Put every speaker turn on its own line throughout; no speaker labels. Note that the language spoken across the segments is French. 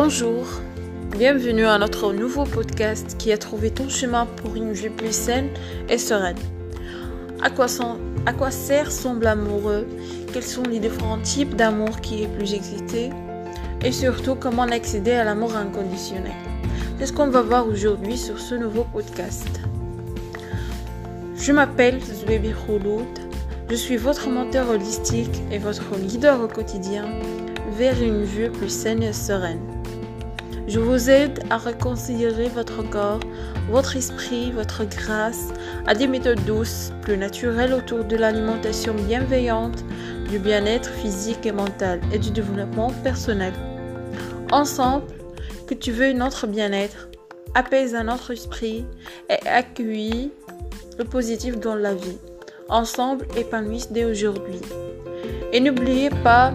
Bonjour, bienvenue à notre nouveau podcast qui a trouvé ton chemin pour une vie plus saine et sereine. À quoi, sert semble amoureux? Quels sont les différents types d'amour qui est plus excité Et surtout, comment accéder à l'amour inconditionnel? C'est ce qu'on va voir aujourd'hui sur ce nouveau podcast? Je m'appelle Zouébi Khouloud. Je suis votre menteur holistique et votre leader au quotidien vers une vie plus saine et sereine. Je vous aide à reconsidérer votre corps, votre esprit, votre grâce à des méthodes douces, plus naturelles autour de l'alimentation bienveillante, du bien-être physique et mental et du développement personnel. Ensemble, que tu veux notre bien-être, apaise un autre esprit et accueille le positif dans la vie. Ensemble, épanouissent dès aujourd'hui. Et n'oubliez pas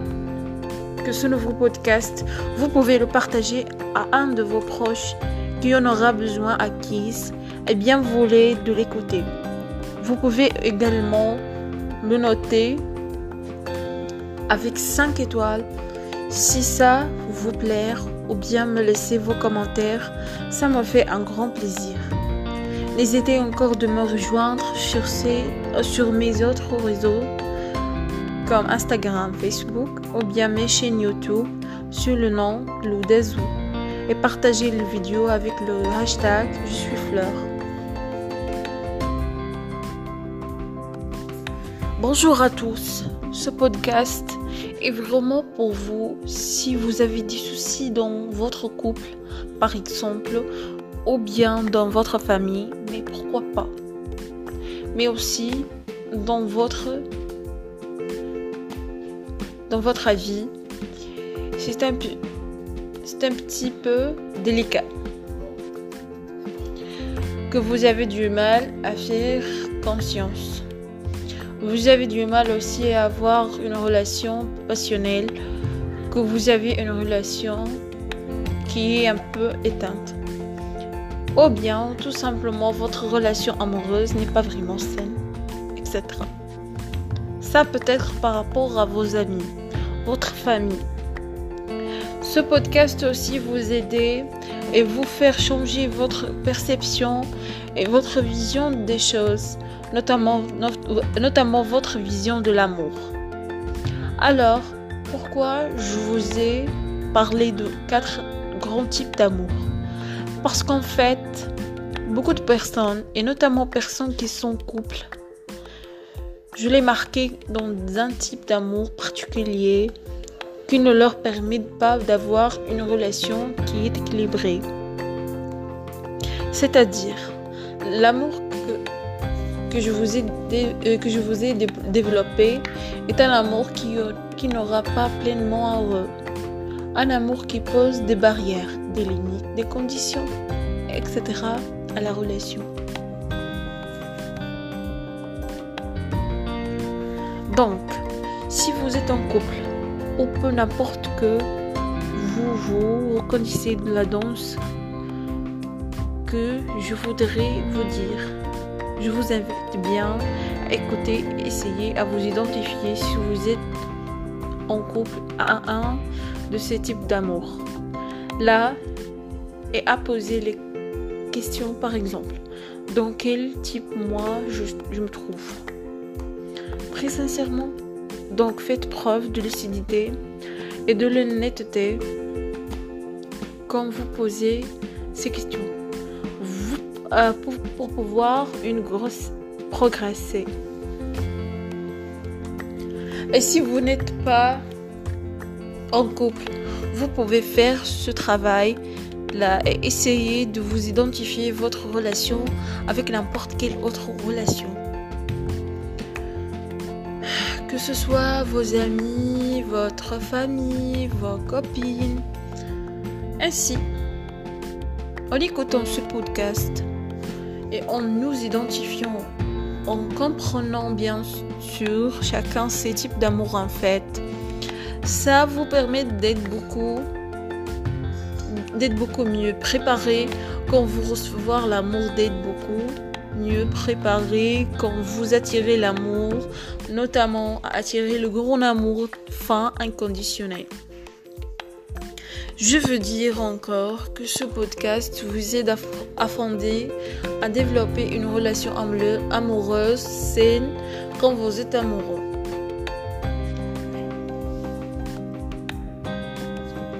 que ce nouveau podcast, vous pouvez le partager à un de vos proches qui en aura besoin à et bien vous voulez de l'écouter. Vous pouvez également le noter avec 5 étoiles si ça vous plaît ou bien me laisser vos commentaires, ça me fait un grand plaisir. N'hésitez encore de me rejoindre sur, ces, sur mes autres réseaux comme Instagram, Facebook ou bien mes chaînes YouTube sur le nom Loudezou et partagez les vidéos avec le hashtag Je suis fleur. Bonjour à tous, ce podcast est vraiment pour vous si vous avez des soucis dans votre couple, par exemple, ou bien dans votre famille, mais pourquoi pas? Mais aussi dans votre dans votre avis, c'est un, c'est un petit peu délicat. Que vous avez du mal à faire conscience. Vous avez du mal aussi à avoir une relation passionnelle. Que vous avez une relation qui est un peu éteinte. Ou bien tout simplement votre relation amoureuse n'est pas vraiment saine, etc. Ça peut être par rapport à vos amis votre famille. Ce podcast aussi vous aider et vous faire changer votre perception et votre vision des choses, notamment, notamment votre vision de l'amour. Alors, pourquoi je vous ai parlé de quatre grands types d'amour? Parce qu'en fait, beaucoup de personnes, et notamment personnes qui sont couples, je l'ai marqué dans un type d'amour particulier qui ne leur permet pas d'avoir une relation qui est équilibrée. C'est-à-dire, l'amour que, je vous ai, euh, développé est un amour qui, qui n'aura pas pleinement heureux. Un amour qui pose des barrières, des limites, des conditions, etc. à la relation. Donc, si vous êtes en couple, ou peu n'importe que vous vous reconnaissez de la danse, que je voudrais vous dire, je vous invite bien à écouter, essayer à vous identifier si vous êtes en couple à un de ces types d'amour. Là, et à poser les questions par exemple. Dans quel type moi je me trouve? Très sincèrement. Donc faites preuve de lucidité et de l'honnêteté quand vous posez ces questions euh, pour, pour, pouvoir une grosse progresser. Et si vous n'êtes pas en couple, vous pouvez faire ce travail là et essayer de vous identifier votre relation avec n'importe quelle autre relation que ce soit vos amis, votre famille, vos copines. Ainsi, en écoutant ce podcast et en nous identifiant, en comprenant bien sûr chacun ces types d'amour en fait, ça vous permet d'être beaucoup d'être beaucoup mieux préparé quand vous recevoir l'amour d'être beaucoup mieux préparé quand vous attirez l'amour, notamment attirer le grand amour fin inconditionnel. Je veux dire encore que ce podcast vous aide à, fonder, à développer une relation amoureuse saine quand vous êtes amoureux.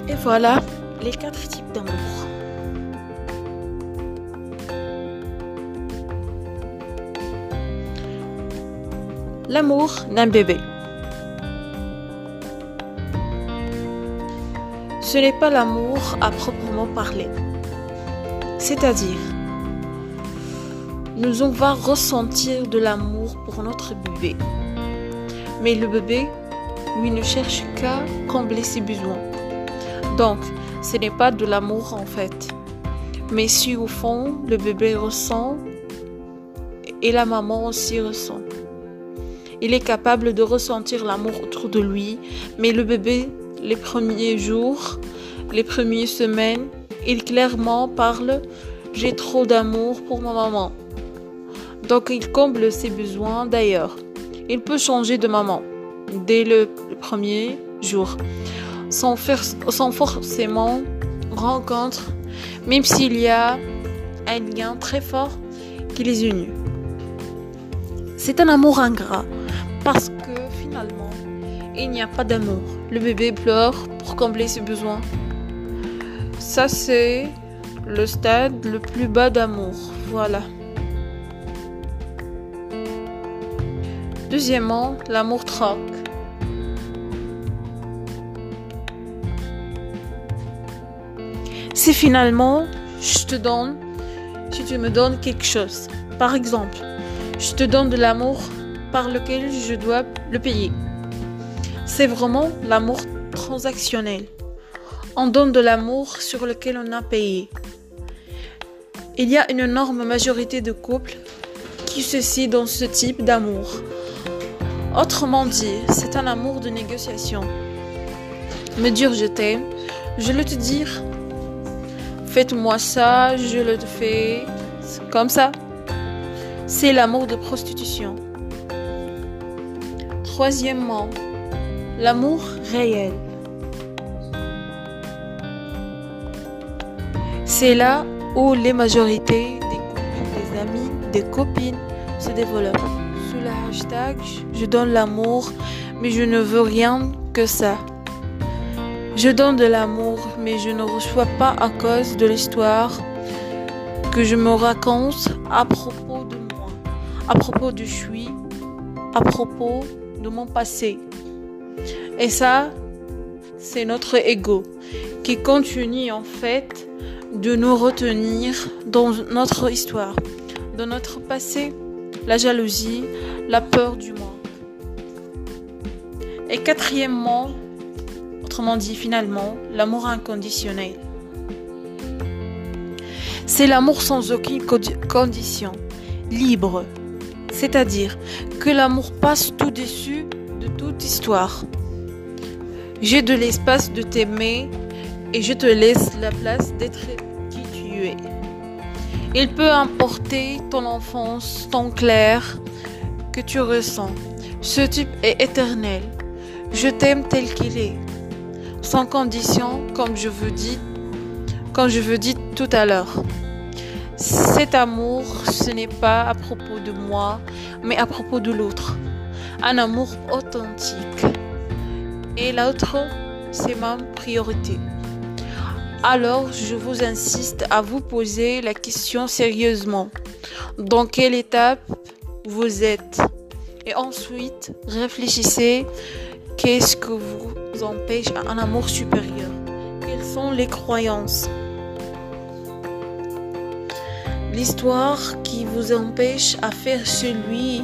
Et voilà les quatre types d'amour. L'amour d'un bébé. ce n'est pas l'amour à proprement parler. C'est-à-dire, nous on va ressentir de l'amour pour notre bébé. Mais le bébé, lui, ne cherche qu'à combler ses besoins. Donc, ce n'est pas de l'amour en fait. Mais si au fond, le bébé ressent et la maman aussi ressent. Il est capable de ressentir l'amour autour de lui, mais le bébé les premiers jours, les premières semaines, il clairement parle J'ai trop d'amour pour ma maman. Donc il comble ses besoins d'ailleurs. Il peut changer de maman dès le premier jour, sans, forcément rencontre, même s'il y a un lien très fort qui les unit. C'est un amour ingrat parce que finalement, il n'y a pas d'amour. Le bébé pleure pour combler ses besoins. Ça, c'est le stade le plus bas d'amour. Voilà. Deuxièmement, l'amour troc. C'est finalement, je te donne, si tu me donnes quelque chose. Par exemple, je te donne de l'amour par lequel je dois le payer. C'est vraiment l'amour transactionnel. On donne de l'amour sur lequel on a payé. Il y a une énorme majorité de couples qui se situent dans ce type d'amour. Autrement dit, c'est un amour de négociation. Me dire je t'aime, je le te dire. Faites-moi ça, je le fais. Comme ça. C'est l'amour de prostitution. Troisièmement, L'amour réel. C'est là où les majorités des couples, des amis, des copines se développent. Sous le hashtag Je donne l'amour, mais je ne veux rien que ça. Je donne de l'amour, mais je ne reçois pas à cause de l'histoire que je me raconte à propos de moi, à propos du je suis, à propos mon passé. Et ça, c'est notre ego qui continue en fait de nous retenir dans notre histoire, dans notre passé, la jalousie, la peur du manque. Et quatrièmement, autrement dit finalement, l'amour inconditionnel. C'est l'amour sans aucune condition, libre, c'est-à-dire que l'amour passe tout dessus de toute histoire. J'ai de l'espace de t'aimer et je te laisse la place d'être qui tu es. Il peut importer ton enfance, ton clair que tu ressens. Ce type est éternel. Je t'aime tel qu'il est, sans condition, comme je vous dis, comme je dis tout à l'heure. Cet amour, ce n'est pas à propos de moi, mais à propos de l'autre. Un amour authentique et l'autre, c'est ma priorité. Alors, je vous insiste à vous poser la question sérieusement. Dans quelle étape vous êtes? Et ensuite, réfléchissez qu'est-ce que vous empêche un amour supérieur? Quelles sont les croyances? L'histoire qui vous empêche à faire celui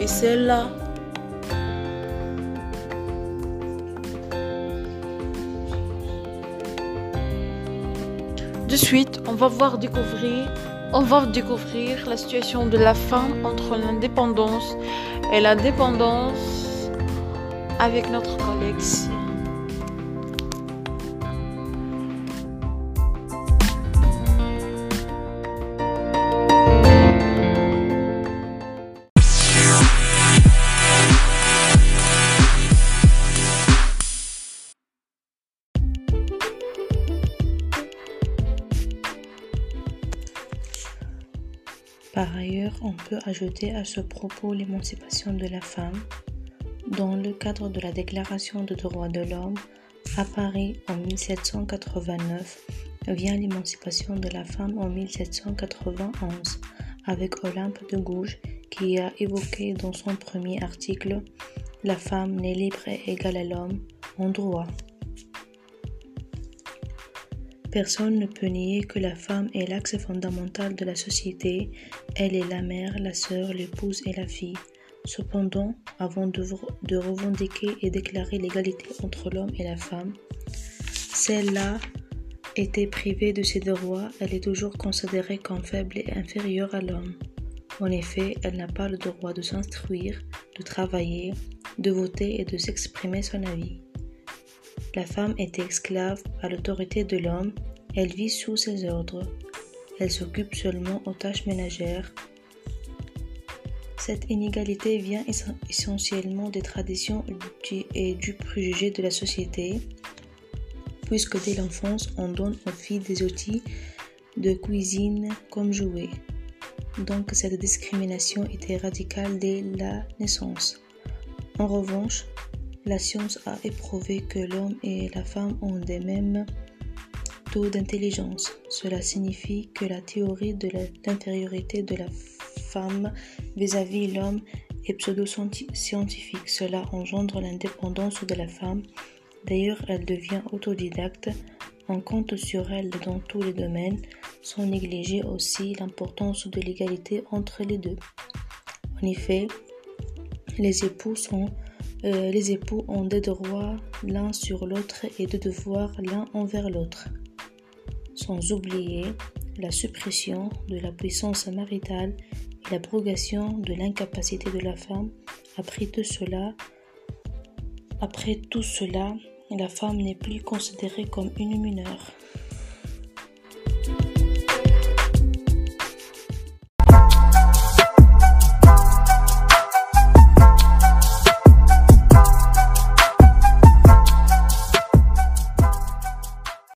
et celle-là De suite, on va voir découvrir, on va découvrir la situation de la femme entre l'indépendance et la dépendance avec notre collègue.
Par ailleurs, on peut ajouter à ce propos l'émancipation de la femme dans le cadre de la Déclaration des droits de l'homme à Paris en 1789 vient l'émancipation de la femme en 1791 avec Olympe de Gouges qui a évoqué dans son premier article La femme n'est libre et égale à l'homme en droit. Personne ne peut nier que la femme est l'axe fondamental de la société. Elle est la mère, la sœur, l'épouse et la fille. Cependant, avant de, revendiquer et déclarer l'égalité entre l'homme et la femme, celle-là était privée de ses droits, elle est toujours considérée comme faible et inférieure à l'homme. En effet, elle n'a pas le droit de s'instruire, de travailler, de voter et de s'exprimer son avis. La femme est esclave à l'autorité de l'homme, elle vit sous ses ordres. Elle s'occupe seulement aux tâches ménagères, cette inégalité vient essentiellement des traditions et du préjugé de la société, puisque dès l'enfance, on donne aux filles des outils de cuisine comme jouets. Donc cette discrimination était radicale dès la naissance. En revanche, la science a éprouvé que l'homme et la femme ont des mêmes taux d'intelligence. Cela signifie que la théorie de l'infériorité de la vis-à-vis l'homme est pseudo-scientifique. Cela engendre l'indépendance de la femme. D'ailleurs, elle devient autodidacte. On compte sur elle dans tous les domaines, sans négliger aussi l'importance de l'égalité entre les deux. En effet, les époux, sont, euh, les époux ont des droits l'un sur l'autre et des devoirs l'un envers l'autre. Sans oublier la suppression de la puissance maritale l'abrogation de l'incapacité de la femme. Après tout cela, après tout cela, la femme n'est plus considérée comme une mineure.